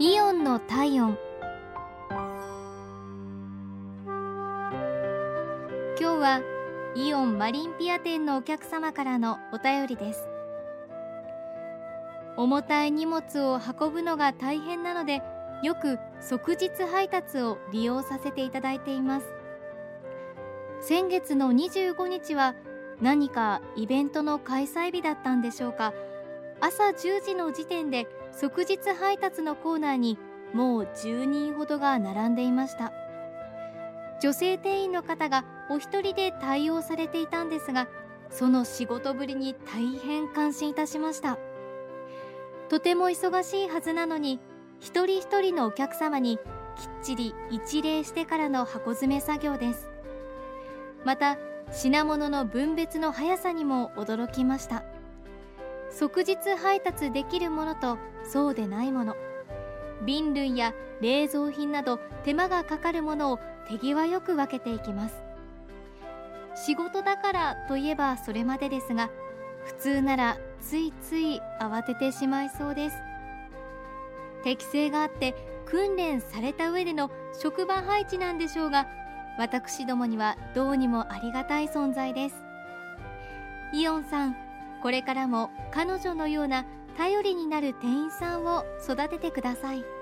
イオンの体温。今日はイオンマリンピア店のお客様からのお便りです。重たい荷物を運ぶのが大変なのでよく即日配達を利用させていただいています。先月の25日は何かイベントの開催日だったんでしょうか？朝10時の時点で即日配達のコーナーにもう10人ほどが並んでいました。女性店員の方がお一人で対応されていたんですがその仕事ぶりに大変感心いたしました。とても忙しいはずなのに一人一人のお客様にきっちり一礼してからの箱詰め作業です。また品物の分別の速さにも驚きました。即日配達できるものとそうでないもの。瓶類や冷蔵品など手間がかかるものを手際よく分けていきます。仕事だからといえばそれまでですが普通ならついつい慌ててしまいそうです。適性があって訓練された上での職場配置なんでしょうが私どもにはどうにもありがたい存在です。イオンさんこれからも彼女のような頼りになる店員さんを育ててください。